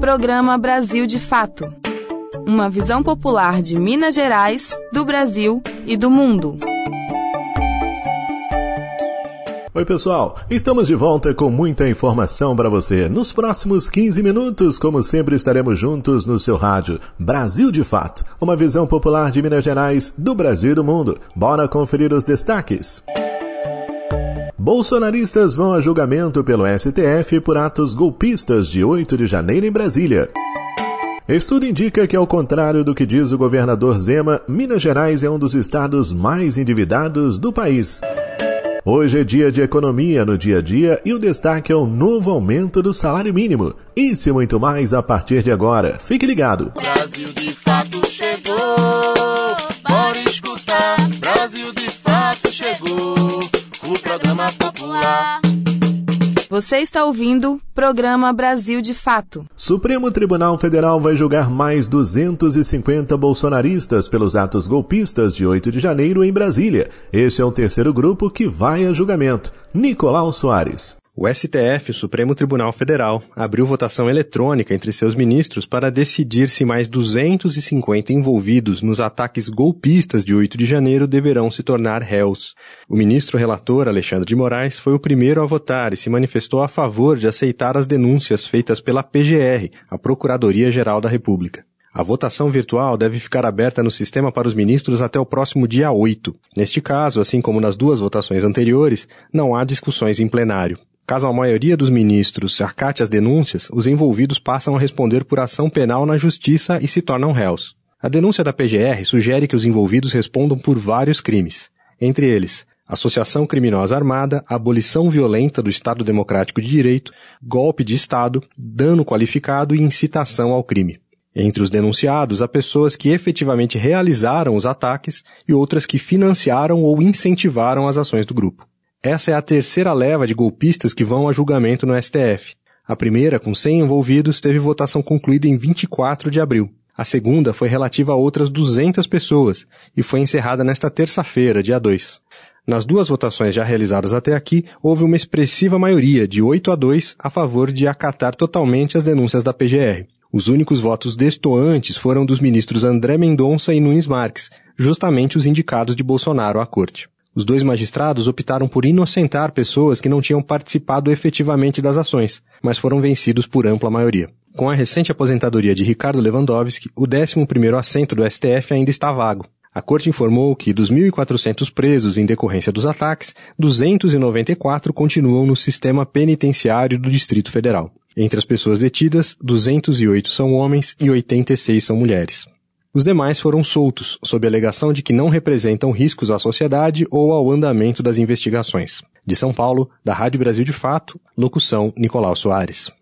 Programa Brasil de Fato. Uma visão popular de Minas Gerais, do Brasil e do mundo. Oi, pessoal. Estamos de volta com muita informação para você. Nos próximos 15 minutos, como sempre, estaremos juntos no seu rádio Brasil de Fato, uma visão popular de Minas Gerais, do Brasil e do mundo. Bora conferir os destaques. Bolsonaristas vão a julgamento pelo STF por atos golpistas de 8 de janeiro em Brasília. Estudo indica que, ao contrário do que diz o governador Zema, Minas Gerais é um dos estados mais endividados do país. Hoje é dia de economia no dia a dia e o destaque é o novo aumento do salário mínimo. Isso e muito mais a partir de agora. Fique ligado. Brasil de fato chegou. Você está ouvindo Programa Brasil de Fato. Supremo Tribunal Federal vai julgar mais 250 bolsonaristas pelos atos golpistas de 8 de janeiro em Brasília. Este é o terceiro grupo que vai a julgamento. Nicolau Soares. O STF, o Supremo Tribunal Federal, abriu votação eletrônica entre seus ministros para decidir se mais 250 envolvidos nos ataques golpistas de 8 de janeiro deverão se tornar réus. O ministro relator, Alexandre de Moraes, foi o primeiro a votar e se manifestou a favor de aceitar as denúncias feitas pela PGR, a Procuradoria-Geral da República. A votação virtual deve ficar aberta no sistema para os ministros até o próximo dia 8. Neste caso, assim como nas duas votações anteriores, não há discussões em plenário. Caso a maioria dos ministros acate as denúncias, os envolvidos passam a responder por ação penal na justiça e se tornam réus. A denúncia da PGR sugere que os envolvidos respondam por vários crimes, entre eles associação criminosa armada, abolição violenta do Estado Democrático de Direito, golpe de Estado, dano qualificado e incitação ao crime. Entre os denunciados, há pessoas que efetivamente realizaram os ataques e outras que financiaram ou incentivaram as ações do grupo. Essa é a terceira leva de golpistas que vão a julgamento no STF. A primeira, com 100 envolvidos, teve votação concluída em 24 de abril. A segunda foi relativa a outras 200 pessoas e foi encerrada nesta terça-feira, dia 2. Nas duas votações já realizadas até aqui, houve uma expressiva maioria, de 8 a 2, a favor de acatar totalmente as denúncias da PGR. Os únicos votos destoantes foram dos ministros André Mendonça e Nunes Marques, justamente os indicados de Bolsonaro à corte. Os dois magistrados optaram por inocentar pessoas que não tinham participado efetivamente das ações, mas foram vencidos por ampla maioria. Com a recente aposentadoria de Ricardo Lewandowski, o 11º assento do STF ainda está vago. A corte informou que dos 1.400 presos em decorrência dos ataques, 294 continuam no sistema penitenciário do Distrito Federal. Entre as pessoas detidas, 208 são homens e 86 são mulheres. Os demais foram soltos, sob alegação de que não representam riscos à sociedade ou ao andamento das investigações. De São Paulo, da Rádio Brasil de Fato, locução Nicolau Soares.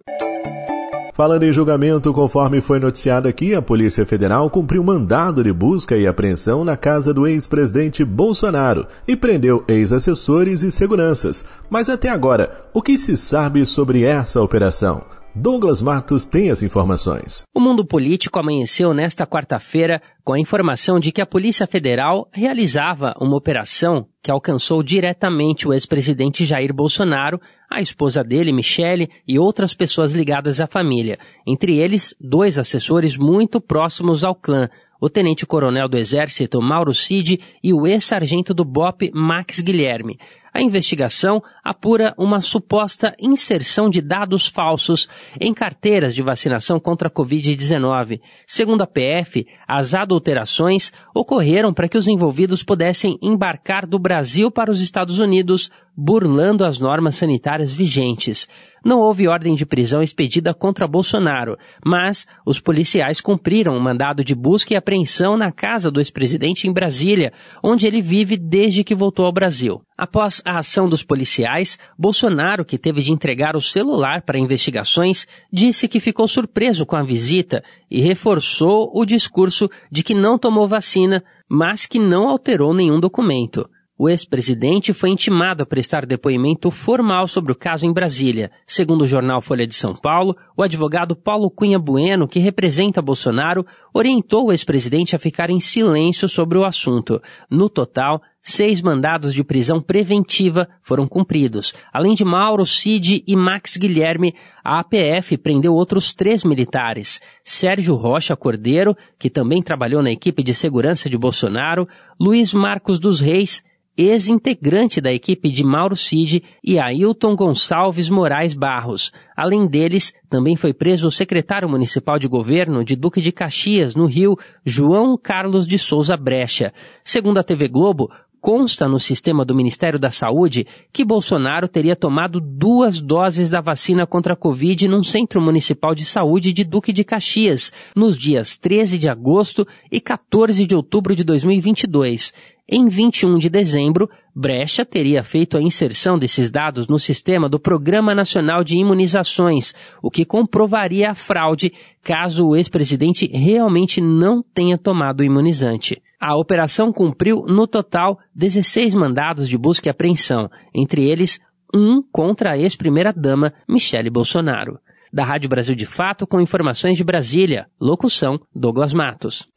Falando em julgamento, conforme foi noticiado aqui, a Polícia Federal cumpriu mandado de busca e apreensão na casa do ex-presidente Bolsonaro e prendeu ex-assessores e seguranças. Mas até agora, o que se sabe sobre essa operação? Douglas Matos tem as informações. O mundo político amanheceu nesta quarta-feira com a informação de que a Polícia Federal realizava uma operação que alcançou diretamente o ex-presidente Jair Bolsonaro, a esposa dele, Michele, e outras pessoas ligadas à família, entre eles dois assessores muito próximos ao clã, o tenente-coronel do Exército Mauro Cid e o ex-sargento do BOP Max Guilherme. A investigação apura uma suposta inserção de dados falsos em carteiras de vacinação contra a Covid-19. Segundo a PF, as adulterações ocorreram para que os envolvidos pudessem embarcar do Brasil para os Estados Unidos, burlando as normas sanitárias vigentes. Não houve ordem de prisão expedida contra Bolsonaro, mas os policiais cumpriram um mandado de busca e apreensão na casa do ex-presidente em Brasília, onde ele vive desde que voltou ao Brasil. Após a ação dos policiais, Bolsonaro, que teve de entregar o celular para investigações, disse que ficou surpreso com a visita e reforçou o discurso de que não tomou vacina, mas que não alterou nenhum documento. O ex-presidente foi intimado a prestar depoimento formal sobre o caso em Brasília. Segundo o jornal Folha de São Paulo, o advogado Paulo Cunha Bueno, que representa Bolsonaro, orientou o ex-presidente a ficar em silêncio sobre o assunto. No total, seis mandados de prisão preventiva foram cumpridos. Além de Mauro, Cid e Max Guilherme, a APF prendeu outros três militares. Sérgio Rocha Cordeiro, que também trabalhou na equipe de segurança de Bolsonaro, Luiz Marcos dos Reis ex-integrante da equipe de Mauro Cid e Ailton Gonçalves Moraes Barros. Além deles, também foi preso o secretário municipal de governo de Duque de Caxias, no Rio, João Carlos de Souza Brecha. Segundo a TV Globo, consta no sistema do Ministério da Saúde que Bolsonaro teria tomado duas doses da vacina contra a Covid num centro municipal de saúde de Duque de Caxias, nos dias 13 de agosto e 14 de outubro de 2022. Em 21 de dezembro, Brecha teria feito a inserção desses dados no sistema do Programa Nacional de Imunizações, o que comprovaria a fraude caso o ex-presidente realmente não tenha tomado o imunizante. A operação cumpriu, no total, 16 mandados de busca e apreensão, entre eles um contra a ex-primeira-dama Michele Bolsonaro. Da Rádio Brasil de Fato, com informações de Brasília. Locução: Douglas Matos.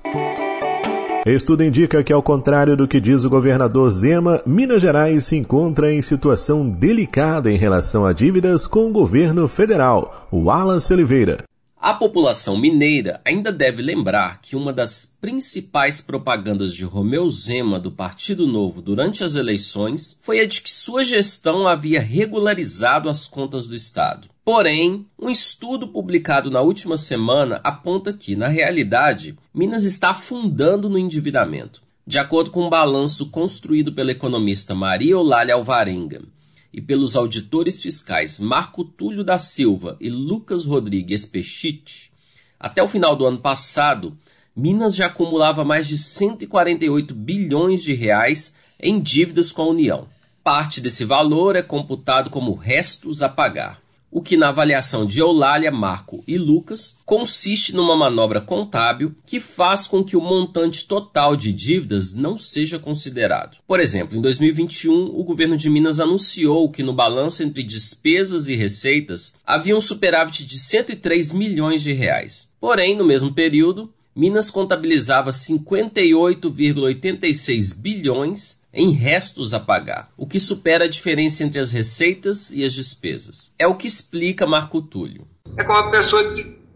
Estudo indica que, ao contrário do que diz o governador Zema, Minas Gerais se encontra em situação delicada em relação a dívidas com o governo federal. Wallace Oliveira. A população mineira ainda deve lembrar que uma das principais propagandas de Romeu Zema do Partido Novo durante as eleições foi a de que sua gestão havia regularizado as contas do Estado. Porém, um estudo publicado na última semana aponta que, na realidade, Minas está afundando no endividamento. De acordo com um balanço construído pela economista Maria Eulália Alvarenga, e pelos auditores fiscais Marco Túlio da Silva e Lucas Rodrigues Pechite, até o final do ano passado, Minas já acumulava mais de 148 bilhões de reais em dívidas com a União. Parte desse valor é computado como restos a pagar o que na avaliação de Eulália, Marco e Lucas consiste numa manobra contábil que faz com que o montante total de dívidas não seja considerado. Por exemplo, em 2021, o governo de Minas anunciou que no balanço entre despesas e receitas havia um superávit de 103 milhões de reais. Porém, no mesmo período, Minas contabilizava 58,86 bilhões em restos a pagar, o que supera a diferença entre as receitas e as despesas. É o que explica Marco Túlio. É como a pessoa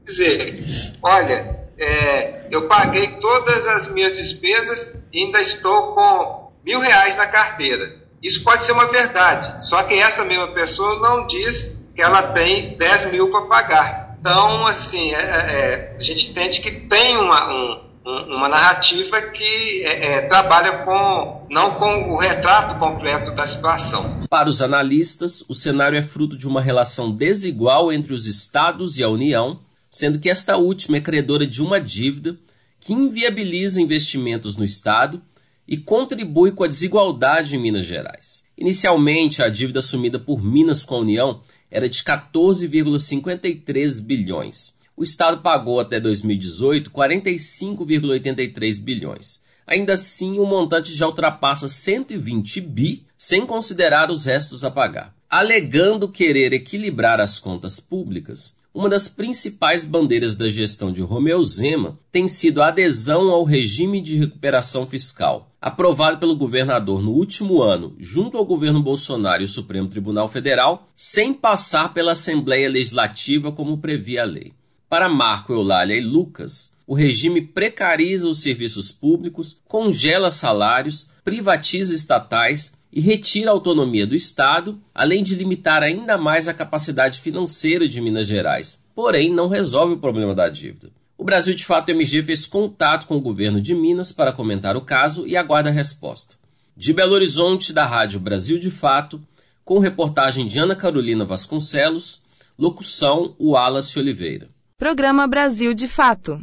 dizer: olha, é, eu paguei todas as minhas despesas e ainda estou com mil reais na carteira. Isso pode ser uma verdade, só que essa mesma pessoa não diz que ela tem 10 mil para pagar. Então, assim, é, é, a gente entende que tem uma, um, uma narrativa que é, é, trabalha com não com o retrato completo da situação. Para os analistas, o cenário é fruto de uma relação desigual entre os estados e a União, sendo que esta última é credora de uma dívida que inviabiliza investimentos no estado e contribui com a desigualdade em Minas Gerais. Inicialmente, a dívida assumida por Minas com a União era de 14,53 bilhões o Estado pagou até 2018 45,83 bilhões. Ainda assim, o montante já ultrapassa 120 bi, sem considerar os restos a pagar. Alegando querer equilibrar as contas públicas, uma das principais bandeiras da gestão de Romeu Zema tem sido a adesão ao regime de recuperação fiscal, aprovado pelo governador no último ano, junto ao governo Bolsonaro e o Supremo Tribunal Federal, sem passar pela Assembleia Legislativa como previa a lei. Para Marco, Eulália e Lucas, o regime precariza os serviços públicos, congela salários, privatiza estatais e retira a autonomia do Estado, além de limitar ainda mais a capacidade financeira de Minas Gerais. Porém, não resolve o problema da dívida. O Brasil de Fato MG fez contato com o governo de Minas para comentar o caso e aguarda a resposta. De Belo Horizonte, da Rádio Brasil de Fato, com reportagem de Ana Carolina Vasconcelos, locução Wallace Oliveira. Programa Brasil de Fato.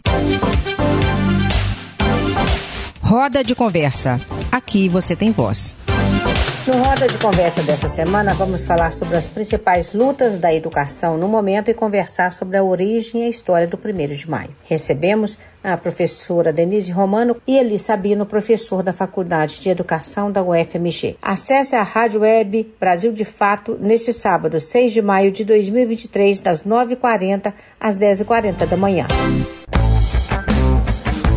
Roda de conversa. Aqui você tem voz. No Roda de Conversa dessa semana, vamos falar sobre as principais lutas da educação no momento e conversar sobre a origem e a história do 1 de maio. Recebemos a professora Denise Romano e Eli Sabino, professor da Faculdade de Educação da UFMG. Acesse a Rádio Web Brasil de Fato neste sábado, 6 de maio de 2023, das 9h40 às 10h40 da manhã.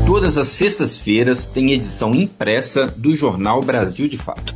Todas as sextas-feiras tem edição impressa do jornal Brasil de Fato,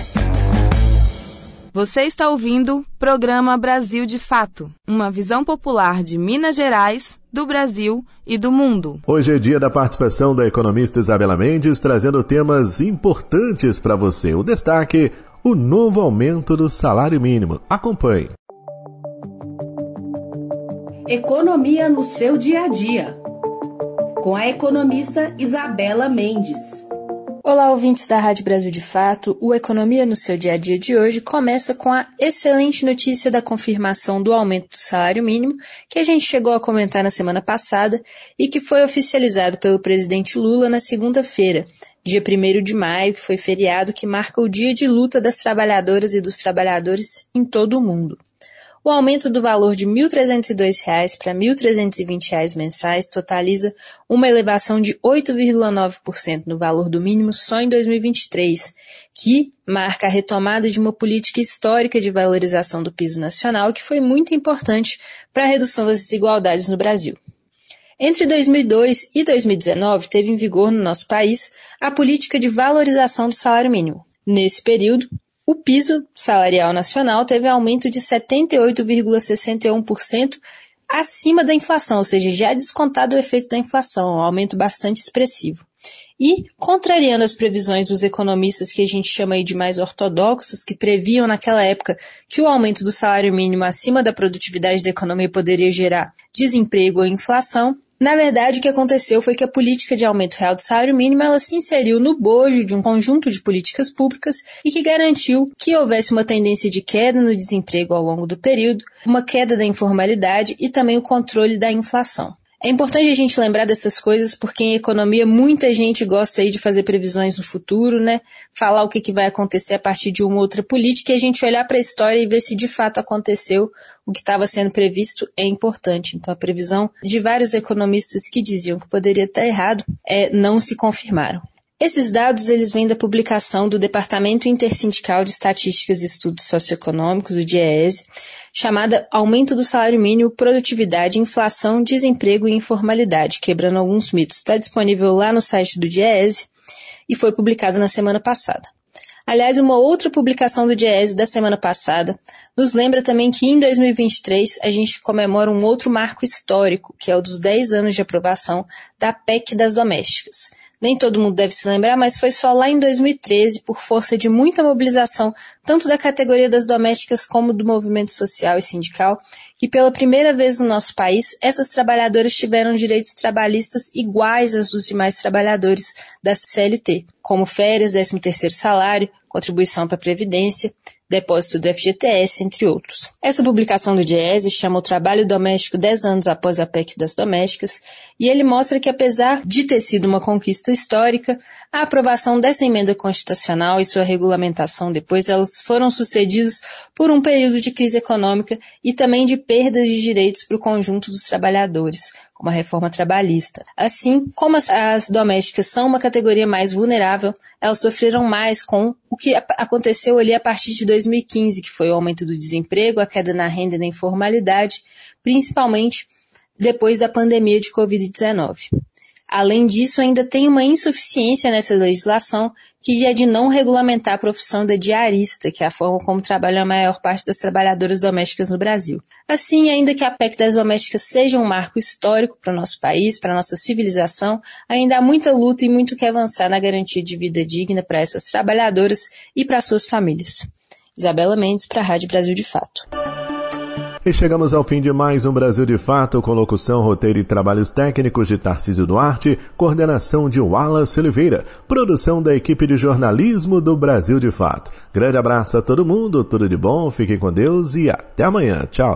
Você está ouvindo Programa Brasil de Fato, uma visão popular de Minas Gerais, do Brasil e do mundo. Hoje é dia da participação da economista Isabela Mendes, trazendo temas importantes para você. O destaque: o novo aumento do salário mínimo. Acompanhe. Economia no seu dia a dia com a economista Isabela Mendes. Olá, ouvintes da Rádio Brasil de Fato. O Economia no seu dia a dia de hoje começa com a excelente notícia da confirmação do aumento do salário mínimo, que a gente chegou a comentar na semana passada e que foi oficializado pelo presidente Lula na segunda-feira, dia 1 de maio, que foi feriado que marca o dia de luta das trabalhadoras e dos trabalhadores em todo o mundo. O aumento do valor de R$ 1.302 para R$ 1.320 mensais totaliza uma elevação de 8,9% no valor do mínimo só em 2023, que marca a retomada de uma política histórica de valorização do piso nacional que foi muito importante para a redução das desigualdades no Brasil. Entre 2002 e 2019, teve em vigor no nosso país a política de valorização do salário mínimo. Nesse período, o piso salarial nacional teve aumento de 78,61% acima da inflação, ou seja, já descontado o efeito da inflação, um aumento bastante expressivo. E, contrariando as previsões dos economistas que a gente chama aí de mais ortodoxos, que previam naquela época que o aumento do salário mínimo acima da produtividade da economia poderia gerar desemprego ou inflação, na verdade, o que aconteceu foi que a política de aumento real do salário mínimo ela se inseriu no bojo de um conjunto de políticas públicas e que garantiu que houvesse uma tendência de queda no desemprego ao longo do período, uma queda da informalidade e também o controle da inflação. É importante a gente lembrar dessas coisas porque em economia muita gente gosta aí de fazer previsões no futuro, né? Falar o que, que vai acontecer a partir de uma outra política e a gente olhar para a história e ver se de fato aconteceu o que estava sendo previsto é importante. Então a previsão de vários economistas que diziam que poderia estar errado é, não se confirmaram. Esses dados eles vêm da publicação do Departamento Intersindical de Estatísticas e Estudos Socioeconômicos, o DIEESE, chamada Aumento do Salário Mínimo, Produtividade, Inflação, Desemprego e Informalidade, quebrando alguns mitos. Está disponível lá no site do DIEESE e foi publicado na semana passada. Aliás, uma outra publicação do DIEESE da semana passada nos lembra também que em 2023 a gente comemora um outro marco histórico, que é o dos 10 anos de aprovação da PEC das domésticas nem todo mundo deve se lembrar, mas foi só lá em 2013, por força de muita mobilização, tanto da categoria das domésticas como do movimento social e sindical, que pela primeira vez no nosso país, essas trabalhadoras tiveram direitos trabalhistas iguais aos dos demais trabalhadores da CLT, como férias, 13º salário, contribuição para a Previdência, depósito do FGTS, entre outros. Essa publicação do Diese chama o trabalho doméstico 10 anos após a PEC das domésticas, e ele mostra que apesar de ter sido uma conquista histórica, a aprovação dessa emenda constitucional e sua regulamentação depois elas foram sucedidas por um período de crise econômica e também de perda de direitos para o conjunto dos trabalhadores, como a reforma trabalhista. Assim, como as, as, domésticas são uma categoria mais vulnerável, elas sofreram mais com o que aconteceu ali a partir de 2015, que foi o aumento do desemprego, a queda na renda e na informalidade, principalmente depois da pandemia de Covid-19. Além disso, ainda tem uma insuficiência nessa legislação, que é de não regulamentar a profissão da diarista, que é a forma como trabalha a maior parte das trabalhadoras domésticas no Brasil. Assim, ainda que a PEC das domésticas seja um marco histórico para o nosso país, para a nossa civilização, ainda há muita luta e muito que avançar na garantia de vida digna para essas trabalhadoras e para suas famílias. Isabela Mendes, para a Rádio Brasil de Fato. E chegamos ao fim de mais um Brasil de Fato, com locução, roteiro e trabalhos técnicos de Tarcísio Duarte, coordenação de Wallace Oliveira, produção da equipe de jornalismo do Brasil de Fato. Grande abraço a todo mundo, tudo de bom, fiquem com Deus e até amanhã. Tchau.